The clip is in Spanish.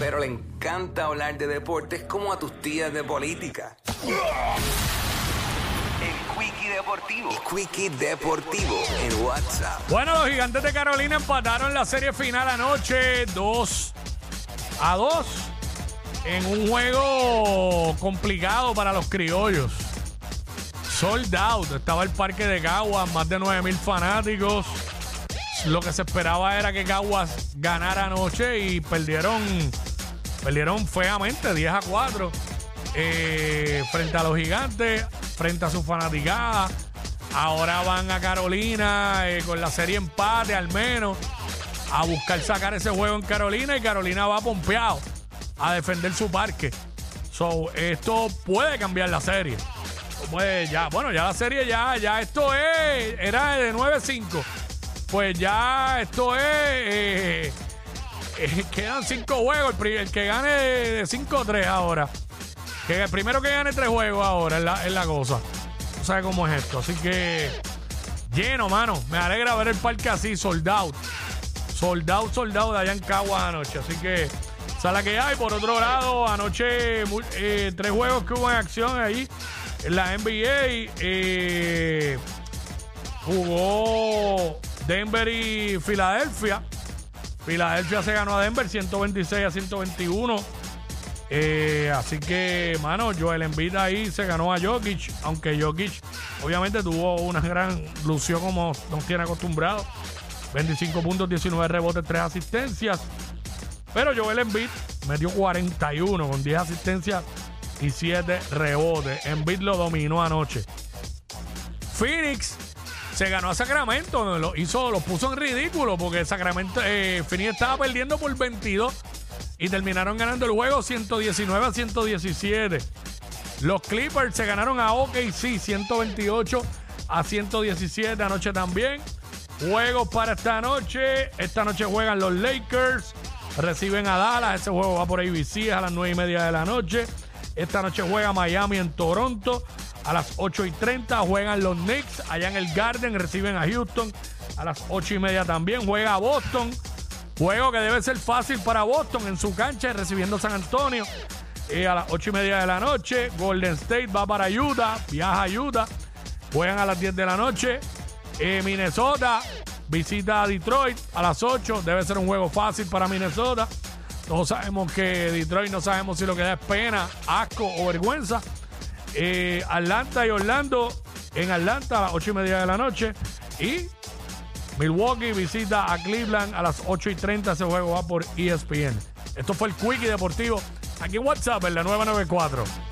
pero le encanta hablar de deportes como a tus tías de política. El Quickie Deportivo. El Quickie Deportivo en WhatsApp. Bueno, los gigantes de Carolina empataron la serie final anoche 2 a 2 en un juego complicado para los criollos. Sold out, estaba el parque de Caguas, más de 9 mil fanáticos. Lo que se esperaba era que Caguas ganara anoche y perdieron, perdieron feamente 10 a 4 eh, frente a los gigantes, frente a su fanaticada. Ahora van a Carolina eh, con la serie empate al menos a buscar sacar ese juego en Carolina y Carolina va pompeado a defender su parque. So, esto puede cambiar la serie. Pues ya, bueno, ya la serie ya, ya esto es, era de 9-5. Pues ya esto es, eh, eh, quedan 5 juegos. El, que gane de 5-3 ahora. Que el primero que gane 3 juegos ahora es la, cosa. No sabes cómo es esto. Así que lleno, mano. Me alegra ver el parque así, sold out. Soldado, soldado de allá en Caguas anoche. Así que, esa es la que hay. Por otro lado, anoche eh, tres juegos que hubo en acción ahí en la NBA. eh, jugó Denver y Filadelfia. Filadelfia se ganó a Denver 126 a 121. Eh, así que, mano, Joel Embiid ahí se ganó a Jokic, aunque Jokic obviamente tuvo una gran lució como nos tiene acostumbrado. 25 puntos, 19 rebotes, 3 asistencias. Pero Joel Embiid metió 41 con 10 asistencias y 7 rebotes. Embiid lo dominó anoche. Phoenix se ganó a Sacramento, lo hizo, lo puso en ridículo porque Sacramento, eh, estaba perdiendo por 22 y terminaron ganando el juego 119 a 117. Los Clippers se ganaron a OKC 128 a 117 anoche también. Juegos para esta noche. Esta noche juegan los Lakers. Reciben a Dallas. Ese juego va por ABC a las 9 y media de la noche. Esta noche juega Miami en Toronto. A las 8 y 30 juegan los Knicks. Allá en el Garden reciben a Houston. A las 8 y media también juega Boston. Juego que debe ser fácil para Boston en su cancha recibiendo San Antonio. Eh, a las 8 y media de la noche. Golden State va para Utah. Viaja a Utah. Juegan a las 10 de la noche. Eh, Minnesota visita a Detroit a las 8. Debe ser un juego fácil para Minnesota. Todos sabemos que Detroit no sabemos si lo que da es pena, asco o vergüenza. Eh, Atlanta y Orlando en Atlanta a las 8 y media de la noche. Y Milwaukee visita a Cleveland a las 8 y 30. Ese juego va por ESPN. Esto fue el Quickie Deportivo aquí WhatsApp en la 994.